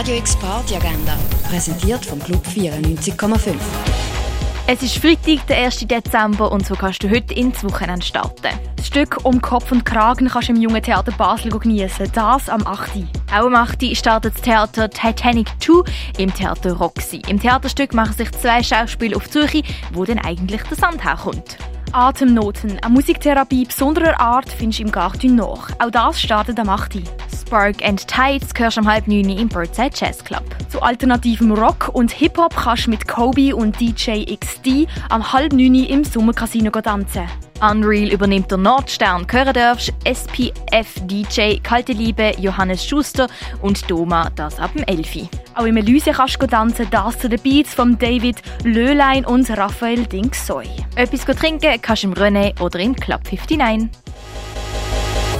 Radio X Party Agenda, präsentiert vom Club 94,5. Es ist Freitag, der 1. Dezember und so kannst du heute ins Wochenende starten. Das Stück um Kopf und Kragen kannst du im Jungen Theater Basel genießen, das am 8. Auch am 8. startet das Theater Titanic 2 im Theater Roxy. Im Theaterstück machen sich zwei Schauspieler auf die Suche, wo denn eigentlich der Sand herkommt. Atemnoten, eine Musiktherapie besonderer Art findest du im Garten nach. Auch das startet am 8. Spark and Tides hörst am halb 9 im Birdside Jazz Club. Zu alternativem Rock und Hip-Hop kannst du mit Kobe und DJ XD am halb 9 im Sommercasino tanzen. Unreal übernimmt der Nordstern, hören darfst SPF DJ, Kalte Liebe, Johannes Schuster und Doma, das ab dem 11. Auch im Elyse kannst du tanzen, das zu den Beats von David Löhlein und Raphael Dinksoy. Etwas trinken kannst du im René oder im Club 59.